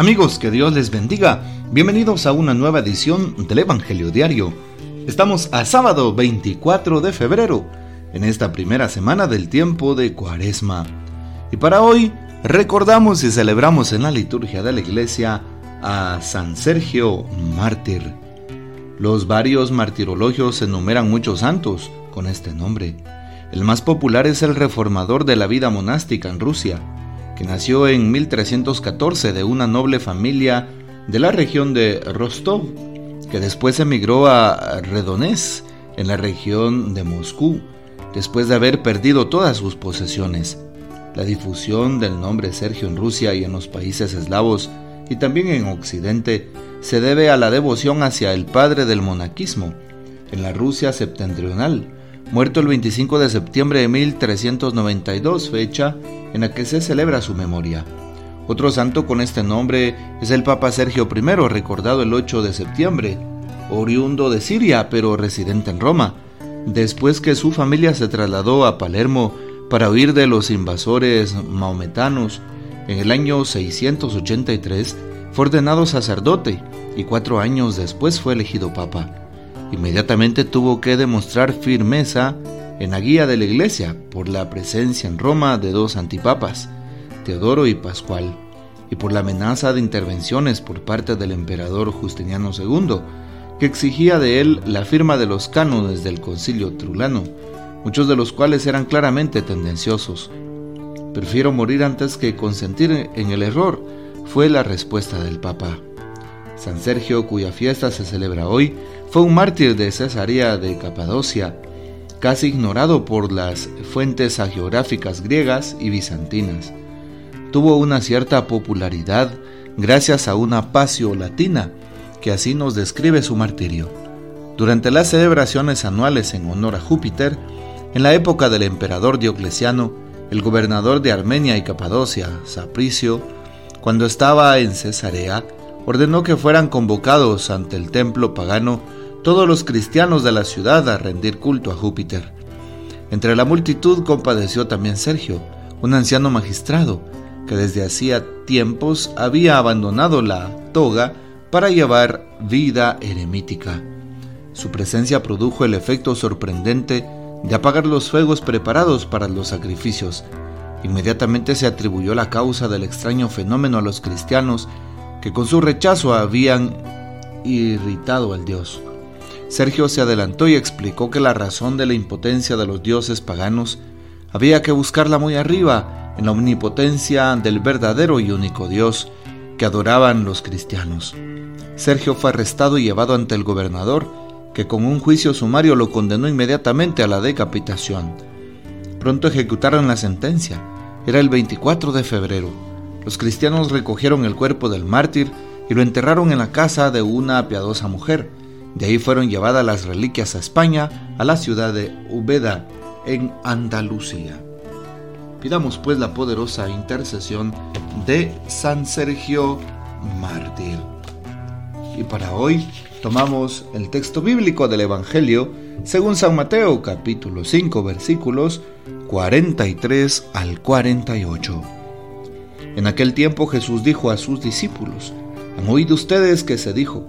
Amigos, que Dios les bendiga. Bienvenidos a una nueva edición del Evangelio Diario. Estamos a sábado 24 de febrero, en esta primera semana del tiempo de Cuaresma. Y para hoy recordamos y celebramos en la liturgia de la iglesia a San Sergio Mártir. Los varios martirologios enumeran muchos santos con este nombre. El más popular es el reformador de la vida monástica en Rusia, que nació en 1314 de una noble familia de la región de Rostov, que después emigró a Redonés, en la región de Moscú, después de haber perdido todas sus posesiones. La difusión del nombre Sergio en Rusia y en los países eslavos y también en Occidente se debe a la devoción hacia el padre del monaquismo, en la Rusia septentrional, muerto el 25 de septiembre de 1392, fecha en la que se celebra su memoria. Otro santo con este nombre es el Papa Sergio I, recordado el 8 de septiembre, oriundo de Siria pero residente en Roma, después que su familia se trasladó a Palermo para huir de los invasores maometanos. En el año 683 fue ordenado sacerdote y cuatro años después fue elegido papa. Inmediatamente tuvo que demostrar firmeza en la guía de la iglesia por la presencia en Roma de dos antipapas, Teodoro y Pascual, y por la amenaza de intervenciones por parte del emperador Justiniano II, que exigía de él la firma de los cánones del concilio trulano, muchos de los cuales eran claramente tendenciosos. Prefiero morir antes que consentir en el error, fue la respuesta del Papa. San Sergio, cuya fiesta se celebra hoy, fue un mártir de Cesarea de Capadocia, casi ignorado por las fuentes hagiográficas griegas y bizantinas. Tuvo una cierta popularidad gracias a una pasio latina, que así nos describe su martirio. Durante las celebraciones anuales en honor a Júpiter, en la época del emperador Diocleciano, el gobernador de Armenia y Capadocia, Sapricio, cuando estaba en Cesarea, ordenó que fueran convocados ante el templo pagano todos los cristianos de la ciudad a rendir culto a Júpiter. Entre la multitud compadeció también Sergio, un anciano magistrado, que desde hacía tiempos había abandonado la toga para llevar vida eremítica. Su presencia produjo el efecto sorprendente de apagar los fuegos preparados para los sacrificios. Inmediatamente se atribuyó la causa del extraño fenómeno a los cristianos que con su rechazo habían irritado al Dios. Sergio se adelantó y explicó que la razón de la impotencia de los dioses paganos había que buscarla muy arriba, en la omnipotencia del verdadero y único Dios que adoraban los cristianos. Sergio fue arrestado y llevado ante el gobernador, que con un juicio sumario lo condenó inmediatamente a la decapitación. Pronto ejecutaron la sentencia. Era el 24 de febrero. Los cristianos recogieron el cuerpo del mártir y lo enterraron en la casa de una piadosa mujer de ahí fueron llevadas las reliquias a España, a la ciudad de Ubeda, en Andalucía. Pidamos pues la poderosa intercesión de San Sergio Mártir. Y para hoy tomamos el texto bíblico del Evangelio según San Mateo capítulo 5 versículos 43 al 48. En aquel tiempo Jesús dijo a sus discípulos, han oído ustedes que se dijo,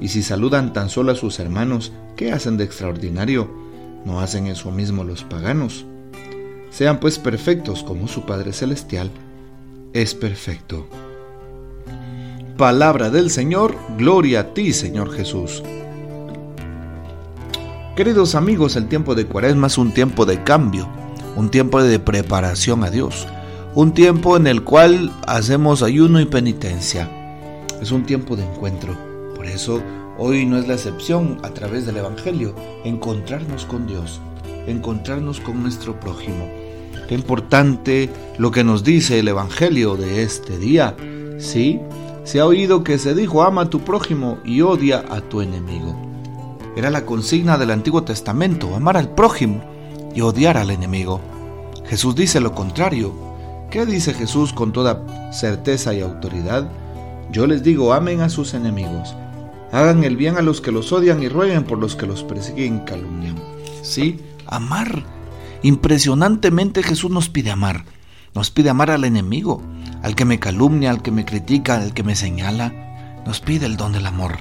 Y si saludan tan solo a sus hermanos, ¿qué hacen de extraordinario? ¿No hacen eso mismo los paganos? Sean pues perfectos como su Padre Celestial es perfecto. Palabra del Señor, gloria a ti, Señor Jesús. Queridos amigos, el tiempo de Cuaresma es un tiempo de cambio, un tiempo de preparación a Dios, un tiempo en el cual hacemos ayuno y penitencia. Es un tiempo de encuentro por eso hoy no es la excepción a través del Evangelio, encontrarnos con Dios, encontrarnos con nuestro prójimo. Qué importante lo que nos dice el Evangelio de este día. Sí, se ha oído que se dijo ama a tu prójimo y odia a tu enemigo. Era la consigna del Antiguo Testamento, amar al prójimo y odiar al enemigo. Jesús dice lo contrario. ¿Qué dice Jesús con toda certeza y autoridad? Yo les digo, amen a sus enemigos, hagan el bien a los que los odian y rueguen por los que los persiguen y calumnian. Sí, amar. Impresionantemente Jesús nos pide amar. Nos pide amar al enemigo, al que me calumnia, al que me critica, al que me señala. Nos pide el don del amor.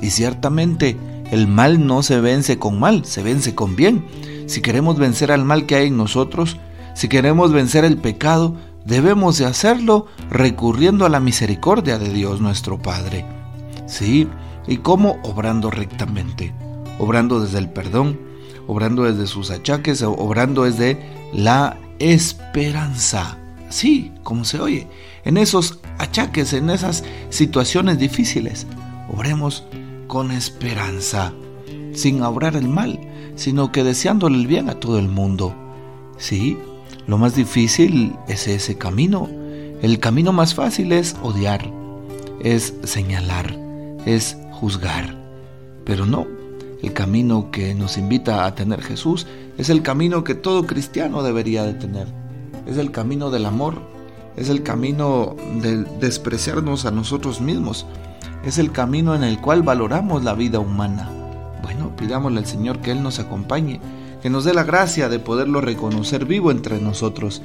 Y ciertamente el mal no se vence con mal, se vence con bien. Si queremos vencer al mal que hay en nosotros, si queremos vencer el pecado, debemos de hacerlo recurriendo a la misericordia de Dios nuestro Padre. Sí, ¿y cómo? Obrando rectamente, obrando desde el perdón, obrando desde sus achaques, obrando desde la esperanza. Sí, como se oye, en esos achaques, en esas situaciones difíciles, obremos con esperanza, sin obrar el mal, sino que deseándole el bien a todo el mundo. Sí, lo más difícil es ese camino. El camino más fácil es odiar, es señalar, es juzgar. Pero no, el camino que nos invita a tener Jesús es el camino que todo cristiano debería de tener. Es el camino del amor, es el camino de despreciarnos a nosotros mismos, es el camino en el cual valoramos la vida humana. Bueno, pidámosle al Señor que Él nos acompañe que nos dé la gracia de poderlo reconocer vivo entre nosotros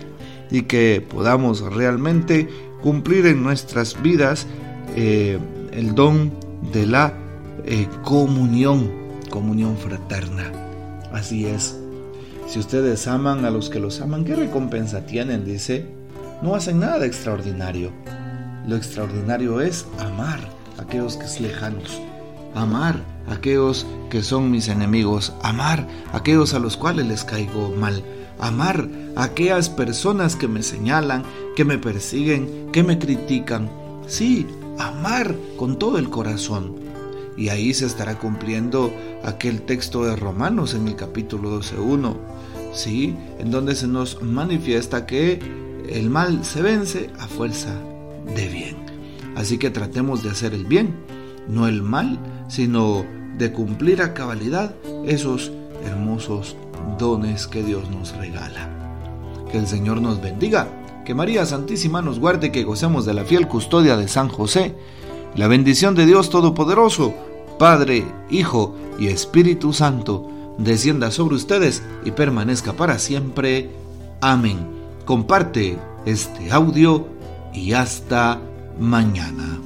y que podamos realmente cumplir en nuestras vidas eh, el don de la eh, comunión, comunión fraterna. Así es. Si ustedes aman a los que los aman, ¿qué recompensa tienen? Dice, no hacen nada extraordinario. Lo extraordinario es amar a aquellos que es lejanos, amar aquellos que son mis enemigos, amar aquellos a los cuales les caigo mal, amar a aquellas personas que me señalan, que me persiguen, que me critican. Sí, amar con todo el corazón. Y ahí se estará cumpliendo aquel texto de Romanos en el capítulo 12.1, ¿sí? En donde se nos manifiesta que el mal se vence a fuerza de bien. Así que tratemos de hacer el bien, no el mal, sino de cumplir a cabalidad esos hermosos dones que Dios nos regala. Que el Señor nos bendiga, que María Santísima nos guarde, que gocemos de la fiel custodia de San José. La bendición de Dios Todopoderoso, Padre, Hijo y Espíritu Santo, descienda sobre ustedes y permanezca para siempre. Amén. Comparte este audio y hasta mañana.